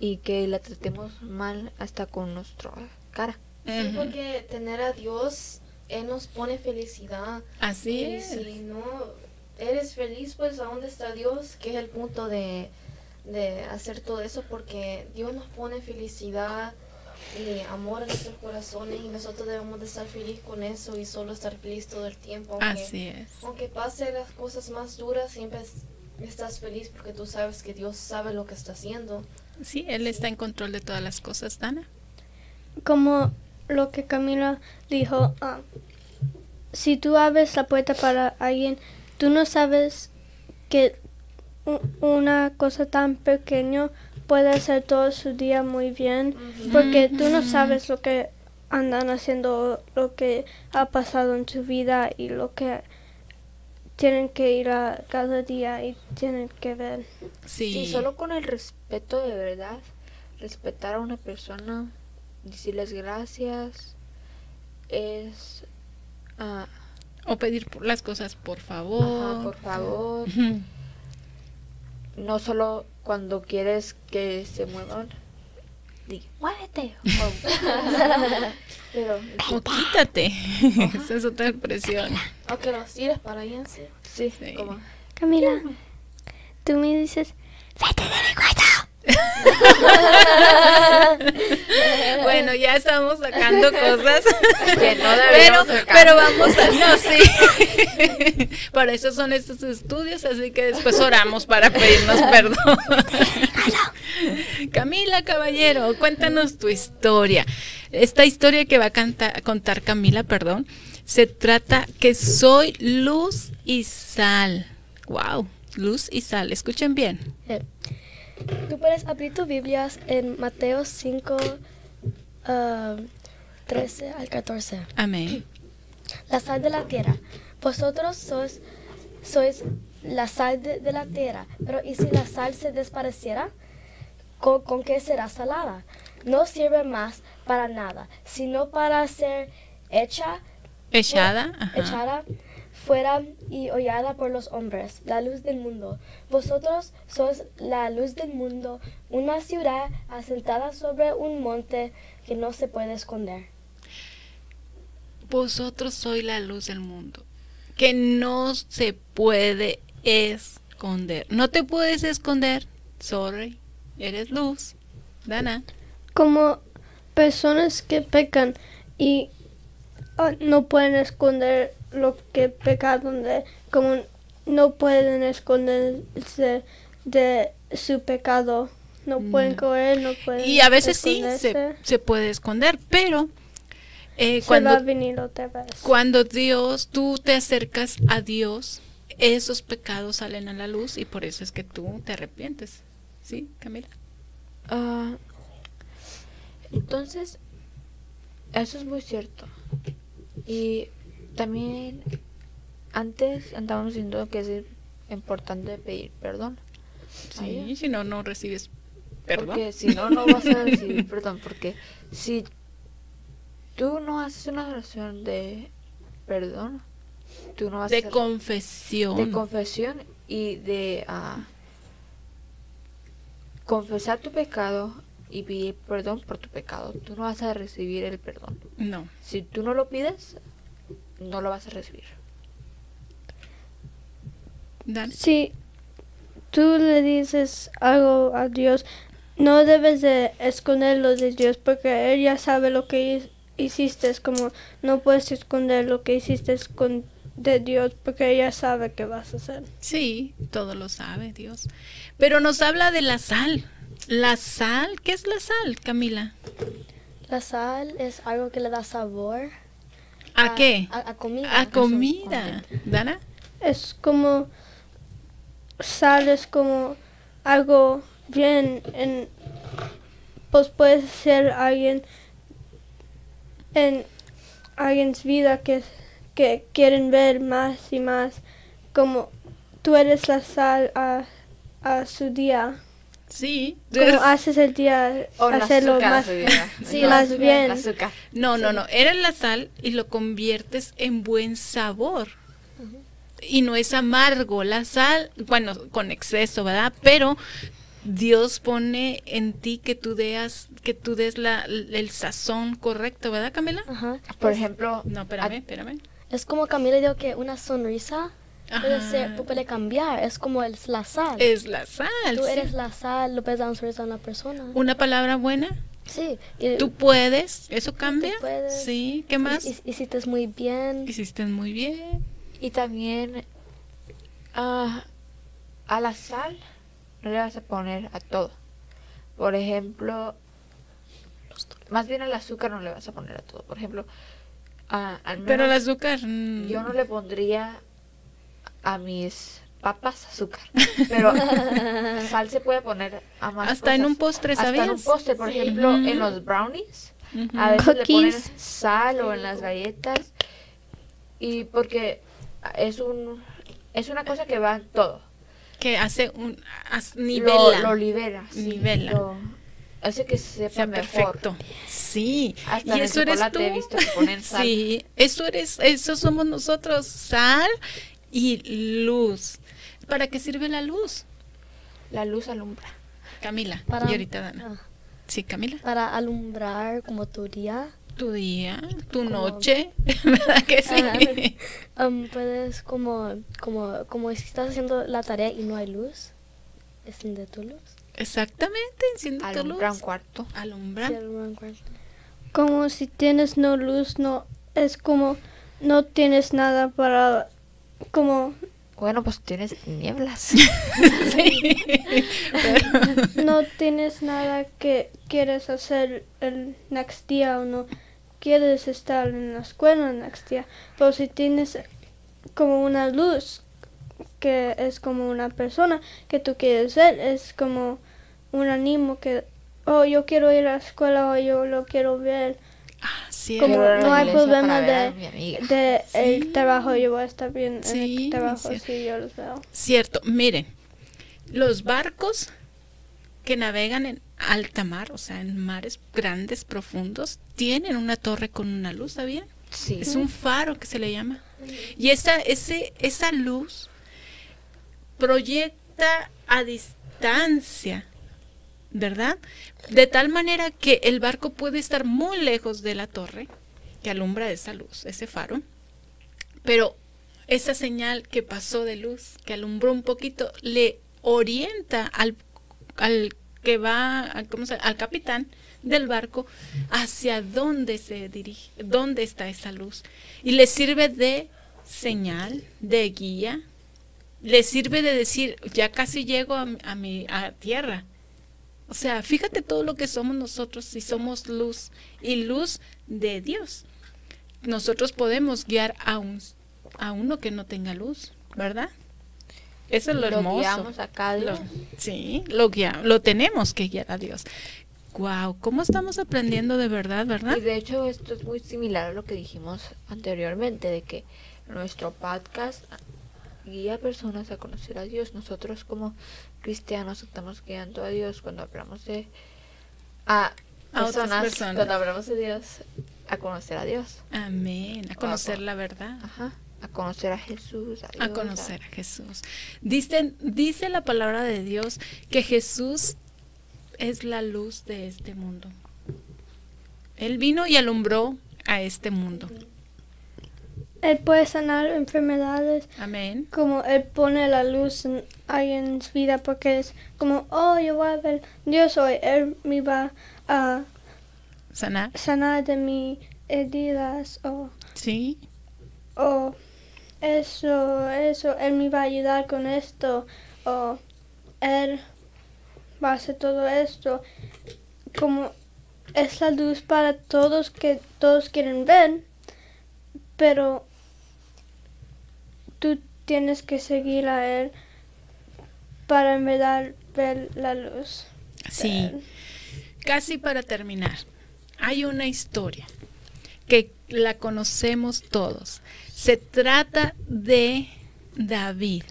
y que la tratemos mal hasta con nuestro cara. Sí, porque tener a Dios, Él nos pone felicidad. Así y es. si no eres feliz, pues ¿a dónde está Dios? Que es el punto de, de hacer todo eso, porque Dios nos pone felicidad y amor en nuestros corazones y nosotros debemos de estar feliz con eso y solo estar feliz todo el tiempo. Aunque, Así es. aunque pase las cosas más duras, siempre es- estás feliz porque tú sabes que Dios sabe lo que está haciendo. Sí, Él está en control de todas las cosas, Dana. Como lo que Camila dijo, ah, si tú abres la puerta para alguien, tú no sabes que una cosa tan pequeña puede hacer todo su día muy bien, porque tú no sabes lo que andan haciendo, lo que ha pasado en su vida y lo que tienen que ir a cada día y tienen que ver. Sí. Sí, solo con el respeto de verdad, respetar a una persona, decirles gracias, es... ah, O pedir por las cosas, por favor. ajá, por favor. Ujú. No solo cuando quieres que se muevan, di, muévete. o- [LAUGHS] Pero O quítate. [LAUGHS] Esa es otra expresión. O que los tires para allá, sí. sí, Sí. como... Camila, tú me dices, [LAUGHS] Bueno, ya estamos sacando cosas. [LAUGHS] Que no pero, deberíamos sacar. pero vamos a. No, sí. [LAUGHS] Para eso son estos estudios, así que después oramos para pedirnos perdón. Camila Caballero, cuéntanos tu historia. Esta historia que va a canta- contar Camila, perdón, se trata que soy luz y sal. Wow, luz y sal. Escuchen bien. Tú puedes abrir tus Biblias en Mateo 5, ah, 13 al 14. Amén. La sal de la tierra. Vosotros sois, sois la sal de, de la tierra. Pero ¿y si la sal se despareciera? ¿Con, con qué será salada? No sirve más para nada, sino para ser hecha, Echada. echada fuera y hollada por los hombres, la luz del mundo. Vosotros sois la luz del mundo, una ciudad asentada sobre un monte que no se puede esconder. Vosotros sois la luz del mundo, que no se puede esconder. No te puedes esconder, sorry, eres luz. Dana. como personas que pecan y ah, no pueden esconder lo que pecaron de, como no pueden esconderse de su pecado, no pueden correr, no pueden Y a veces sí se, se puede esconder, pero eh, Se va a cuando, venir otra vez. cuando Dios, tú te acercas a Dios, esos pecados salen a la luz y por eso es que tú te arrepientes. ¿Sí, Camila? Ah, entonces, eso es muy cierto. Y también antes andábamos diciendo que es importante pedir perdón. Sí, si no, no recibes. Porque si no, no vas a recibir [LAUGHS] perdón. Porque si tú no haces una oración de perdón, tú no vas a de hacer confesión. de confesión y de ah, confesar tu pecado y pedir perdón por tu pecado. Tú no vas a recibir el perdón. no. Si tú no lo pides, no lo vas a recibir. Dana. Si tú le dices algo a Dios, no debes de esconderlo de Dios porque Él ya sabe lo que hi- hiciste. Es como no puedes esconder lo que hiciste con, de Dios porque ella sabe que vas a hacer. Sí, todo lo sabe Dios. Pero nos habla de la sal. La sal, ¿qué es la sal, Camila? La sal es algo que le da sabor ¿A qué? A, a comida. A comida. Dana. Es como sal es como algo bien en pues puede ser alguien en alguien vida que que quieren ver más y más como tú eres la sal a, a su día Sí. como [LAUGHS] haces el día hacerlo más [LAUGHS] Sí, más bien azúcar. No, no, no. Eres la sal y lo conviertes en buen sabor. Y no es amargo. La sal, bueno, con exceso, ¿verdad? Pero Dios pone en ti que tú deas, que tú des la, el sazón correcto, ¿verdad, Camila? Ajá. Por ejemplo, No, espérame, espérame. Es como Camila dijo que una sonrisa puede Ajá. ser, puede cambiar. Es como el, la sal. Es la sal. Tú sí. eres la sal, lo puedes dar una sonrisa a una persona. Una palabra buena, Sí. Y, tú puedes, ¿eso cambia? puedes. Sí, ¿qué más? y- y- hiciste muy bien. Hiciste muy bien. y también ah, a la sal no le vas a poner a todo. Por ejemplo, más bien al azúcar no le vas a poner a todo. Por ejemplo, a- al Pero el menos azúcar. mm, yo no le pondría a mis papas azúcar. [LAUGHS] Pero sal se puede poner a más Hasta en un postre, Hasta en un ¿sabías? postre, por ejemplo, en los brownies. A veces le ponen Cookies. sal o en las galletas. Y porque es un es una cosa que va en todo. Que hace un. Lo, nivela. lo libera. sí, Nivela. lo- hace que sepa sea mejor. perfecto. Sí. Hasta y eso eres tú. he visto que ponen sal. Sí, eso eres, eso somos nosotros, sal y luz. ¿Para qué sirve la luz? La luz alumbra. Camila, Para- y ahorita Dana. ah, Sí, Camila. para alumbrar como tu día. Tu día, tu Como- noche, [LAUGHS] ¿verdad que sí? Um, puedes como, como, como si estás haciendo la tarea y no hay luz. Enciende tu luz. Exactamente, enciende tu Alumbra un luz. cuarto. Alumbra. Sí, alumbra un cuarto. Como si tienes no luz, no es como no tienes nada para como Bueno, pues tienes nieblas. [LAUGHS] Sí. Pero- no tienes nada que quieres hacer el next día o no quieres estar en la escuela el next día. Pero si tienes como una luz que es como una persona que tú quieres ser, es como un ánimo que, oh, yo quiero ir a la escuela o yo lo quiero ver. Sí, Como no hay problema de- Sí. el trabajo, yo voy a estar bien en el trabajo, sí, yo los veo. Cierto, miren, los barcos que navegan en alta mar, o sea, en mares grandes, profundos, tienen una torre con una luz, ¿sabían? Sí. Es un faro que se le llama. Y esa, ese, esa luz proyecta a distancia, ¿verdad? De tal manera que el barco puede estar muy lejos de la torre que alumbra esa luz, ese faro, pero esa señal que pasó de luz, que alumbró un poquito, le orienta al, al que va, al, ¿cómo se- al capitán del barco hacia dónde se dirige, dónde está esa luz. Y le sirve de señal, de guía, le sirve de decir, ya casi llego a, a mi a tierra. O sea, fíjate todo lo que somos nosotros si somos luz y luz de Dios. Nosotros podemos guiar a un a uno que no tenga luz, ¿verdad? Eso es lo, hermoso. guiamos a cada día. Lo- sí, lo guia- lo tenemos que guiar a Dios. Wow, cómo estamos aprendiendo de verdad, ¿verdad? Y de hecho esto es muy similar a lo que dijimos anteriormente, de que nuestro podcast guía a personas a conocer a Dios. Nosotros como cristianos estamos guiando a Dios cuando hablamos de a, A otras personas, cuando hablamos de Dios a conocer a Dios. Amén, a conocer la verdad. Ajá. A conocer a Jesús. A, a conocer a Jesús. Dice, dice la palabra de Dios que Jesús es la luz de este mundo. Él vino y alumbró a este mundo. Él puede sanar enfermedades, Amén. como Él pone la luz en alguien su vida, porque es como, oh, yo voy a ver Dios hoy, Él me va a Sanar. sanar de mis heridas, o, Sí. o eso, eso, Él me va a ayudar con esto, o Él va a hacer todo esto, como es la luz para todos que todos quieren ver, pero tú tienes que seguir a Él para en verdad ver la luz. Sí. Casi para terminar. Hay una historia que la conocemos todos. Se trata de David.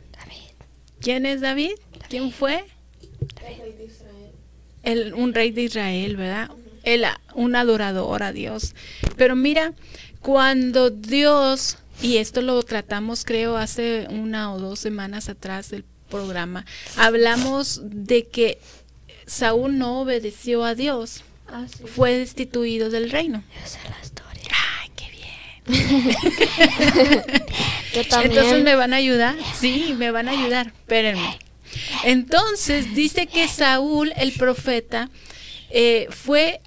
¿Quién es David? ¿Quién fue? El, un rey de Israel, ¿verdad? Él, un adorador a Dios. Pero mira, cuando Dios, y esto lo tratamos creo hace una o dos semanas atrás del programa, hablamos de que Saúl no obedeció a Dios, Ah, sí. fue destituido del reino. Esa es la historia. Ay, qué bien. [LAUGHS] Yo también. Entonces me van a ayudar. Sí, me van a ayudar. Espérenme. Entonces dice que Saúl, el profeta, eh, fue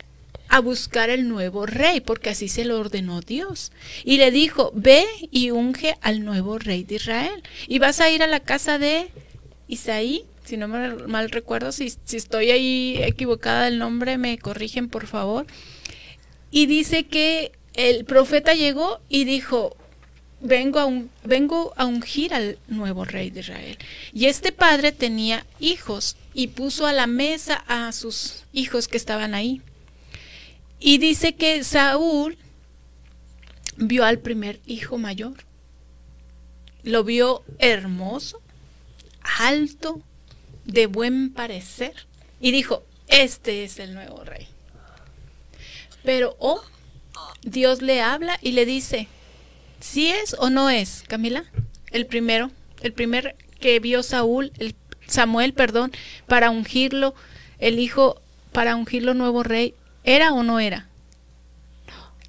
a buscar el nuevo rey, porque así se lo ordenó Dios. Y le dijo, ve y unge al nuevo rey de Israel. Y vas a ir a la casa de Isaí, si no me mal recuerdo, si, si estoy ahí equivocada del nombre, me corrigen por favor. Y dice que el profeta llegó y dijo, vengo a, un, vengo a ungir al nuevo rey de Israel. Y este padre tenía hijos y puso a la mesa a sus hijos que estaban ahí. Y dice que Saúl vio al primer hijo mayor. Lo vio hermoso, alto, de buen parecer. Y dijo, este es el nuevo rey. Pero, oh, Dios le habla y le dice, ¿sí es o no es, Camila? El primero, el primer que vio Saúl, el Samuel, perdón, para ungirlo, el hijo, para ungirlo nuevo rey, ¿era o no era?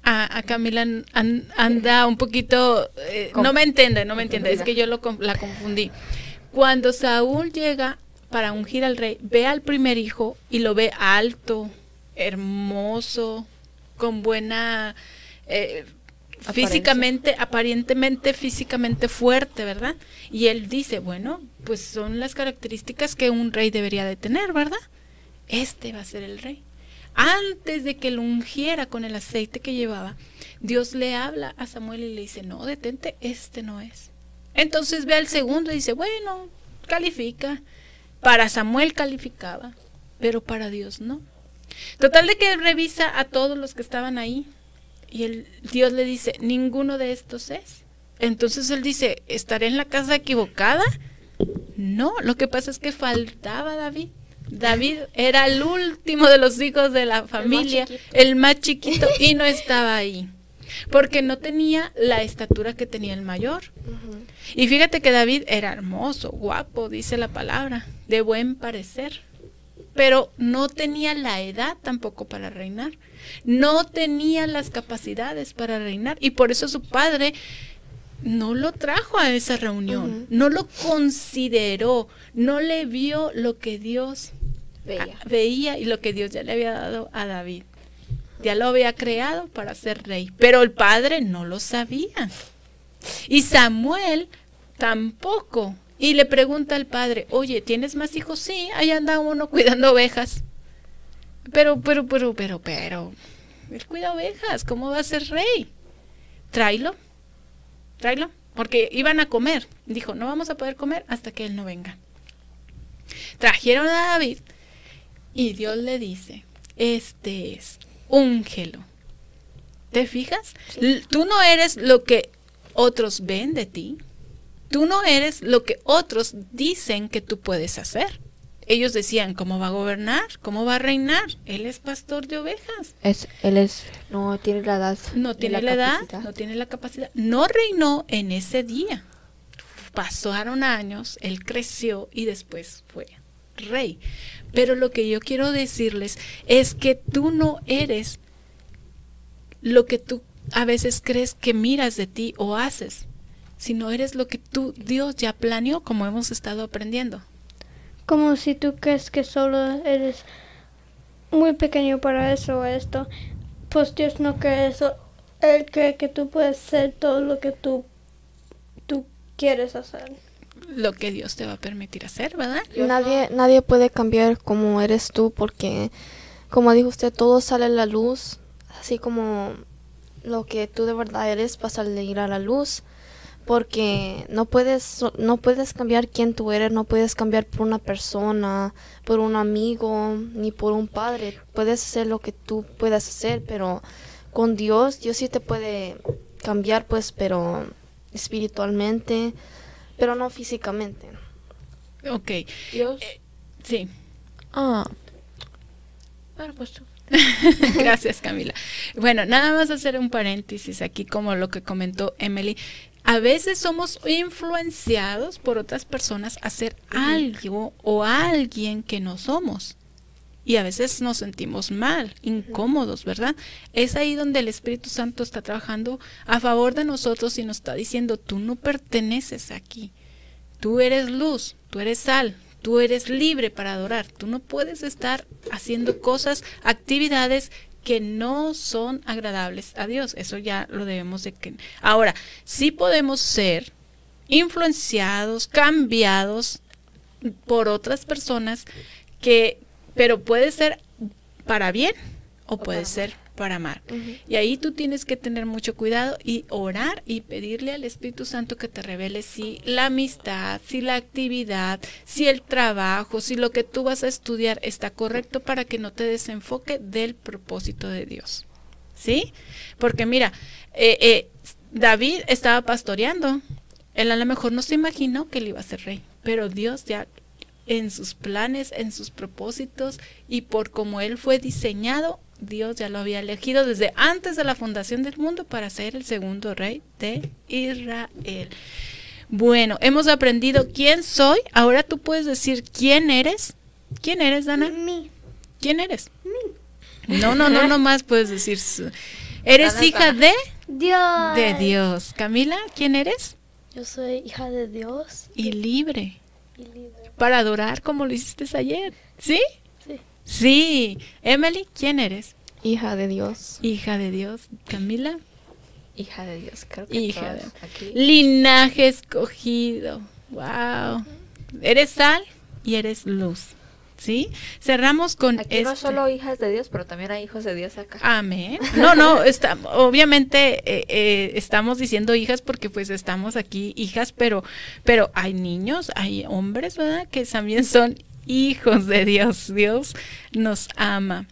A, a Camila an- anda un poquito, eh, no me entiende, no me entiende, es que yo lo, la confundí. Cuando Saúl llega para ungir al rey, ve al primer hijo y lo ve alto, hermoso, con buena eh, físicamente, aparentemente físicamente fuerte, ¿verdad? Y él dice, bueno, pues son las características que un rey debería de tener, ¿verdad? Este va a ser el rey. Antes de que lo ungiera con el aceite que llevaba, Dios le habla a Samuel y le dice, no, detente, este no es. Entonces ve al segundo y dice, bueno, califica. Para Samuel calificaba, pero para Dios no. Total de que revisa a todos los que estaban ahí y el, Dios le dice, ninguno de estos es. Entonces él dice, ¿estaré en la casa equivocada? No, lo que pasa es que faltaba David. David era el último de los hijos de la familia, el más chiquito, y no estaba ahí, porque no tenía la estatura que tenía el mayor. Y fíjate que David era hermoso, guapo, dice la palabra, de buen parecer, pero no tenía la edad tampoco para reinar, no tenía las capacidades para reinar, y por eso su padre no lo trajo a esa reunión, no lo consideró, no le vio lo que Dios Veía. a- veía y lo que Dios ya le había dado a David. Ya lo había creado para ser rey, pero el padre no lo sabía. Y Samuel tampoco. Y le pregunta al padre, oye, ¿tienes más hijos? Sí, ahí anda uno cuidando ovejas. Pero, pero, pero, pero, pero, él cuida ovejas, ¿cómo va a ser rey? Tráelo, tráelo, porque iban a comer. Dijo, no vamos a poder comer hasta que él no venga. Trajeron a David y Dios le dice, este es, úngelo. ¿Te fijas? Tú no eres lo que otros ven de ti. Tú no eres lo que otros dicen que tú puedes hacer. Ellos decían, ¿cómo va a gobernar? ¿Cómo va a reinar? Él es pastor de ovejas. Es, él es, no tiene la edad. No tiene la, edad, capacidad. no tiene la capacidad. No reinó en ese día. Pasaron años, él creció y después fue rey. Pero lo que yo quiero decirles es que tú no eres lo que tú a veces crees que miras de ti o haces, sino eres lo que tú, Dios ya planeó, como hemos estado aprendiendo. Como si tú crees que solo eres muy pequeño para eso o esto. Pues Dios no cree eso. Él cree que tú puedes ser todo lo que tú, tú quieres hacer. Lo que Dios te va a permitir hacer, ¿verdad? Nadie, nadie puede cambiar como eres tú porque, como dijo usted, todo sale a la luz, así como lo que tú de verdad eres va a salir a la luz, porque no puedes, no puedes cambiar quién tú eres, no puedes cambiar por una persona, por un amigo, ni por un padre. Puedes hacer lo que tú puedas hacer, pero con Dios, Dios sí te puede cambiar, pues, pero espiritualmente, pero no físicamente. Ok, Dios. sí. Ah. Bueno, pues tú. [LAUGHS] Gracias, Camila. Bueno, nada más hacer un paréntesis aquí como lo que comentó Emily. A veces somos influenciados por otras personas a hacer algo o alguien que no somos. y a veces nos sentimos mal, incómodos, ¿verdad? Es ahí donde el Espíritu Santo está trabajando a favor de nosotros y nos está diciendo, tú no perteneces aquí, tú eres luz, tú eres sal, tú eres libre para adorar, tú no puedes estar haciendo cosas, actividades que no son agradables a Dios, eso ya lo debemos de que... Ahora, sí podemos ser influenciados, cambiados por otras personas que pero puede ser para bien o, puede ser para mal. Y ahí tú tienes que tener mucho cuidado y orar y pedirle al Espíritu Santo que te revele si la amistad, si la actividad, si el trabajo, si lo que tú vas a estudiar está correcto para que no te desenfoque del propósito de Dios. ¿Sí? Porque mira, eh, eh, David estaba pastoreando. Él a lo mejor no se imaginó que él iba a ser rey, pero Dios ya en sus planes, en sus propósitos y por cómo él fue diseñado, Dios ya lo había elegido desde antes de la fundación del mundo para ser el segundo rey de Israel. Bueno, hemos aprendido quién soy. Ahora tú puedes decir quién eres. ¿Quién eres, Dana? Mi. ¿Quién eres? No, no, no, no [LAUGHS] más puedes decir. Eres hija de Dios. de Dios. Camila, ¿quién eres? Yo soy hija de Dios Y libre. y libre. Para adorar como lo hiciste ayer. ¿Sí? Sí. Emily, ¿quién eres? Hija de Dios. Hija de Dios. Camila, Hija de Dios, creo que Hija todas aquí. linaje escogido. Wow. Eres sal y eres luz. ¿Sí? Cerramos con Aquí no este. solo hijas de Dios, pero también hay hijos de Dios acá. Amén. No, no, está, obviamente eh, eh, estamos diciendo hijas porque pues estamos aquí hijas, pero, pero hay niños, hay hombres, ¿verdad? Que también son hijos de Dios. Dios nos ama.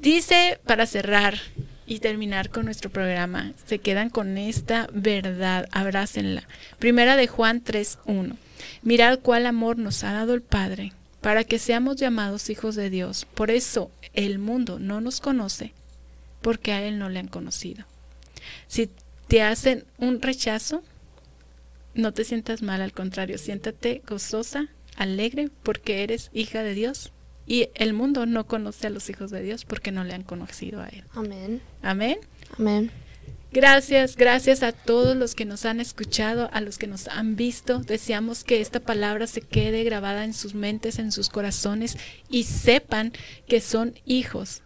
Dice para cerrar y terminar con nuestro programa, se quedan con esta verdad, abrácenla. Primera de Juan 3.1. Mirad cuál amor nos ha dado el Padre para que seamos llamados hijos de Dios. Por eso el mundo no nos conoce, porque a Él no le han conocido. Si te hacen un rechazo, no te sientas mal, al contrario, siéntate gozosa, alegre, porque eres hija de Dios. Y el mundo no conoce a los hijos de Dios porque no le han conocido a Él. Amén. Amén. Amén. Gracias, gracias a todos los que nos han escuchado, a los que nos han visto. Deseamos que esta palabra se quede grabada en sus mentes, en sus corazones y sepan que son hijos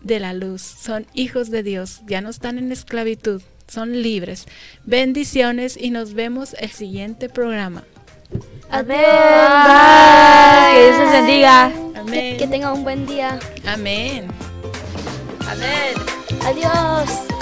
de la luz, son hijos de Dios, ya no están en esclavitud, son libres. Bendiciones y nos vemos el siguiente programa. Amén. Que Dios les bendiga. Amén. Que tenga un buen día. Amén. Amén. Adiós.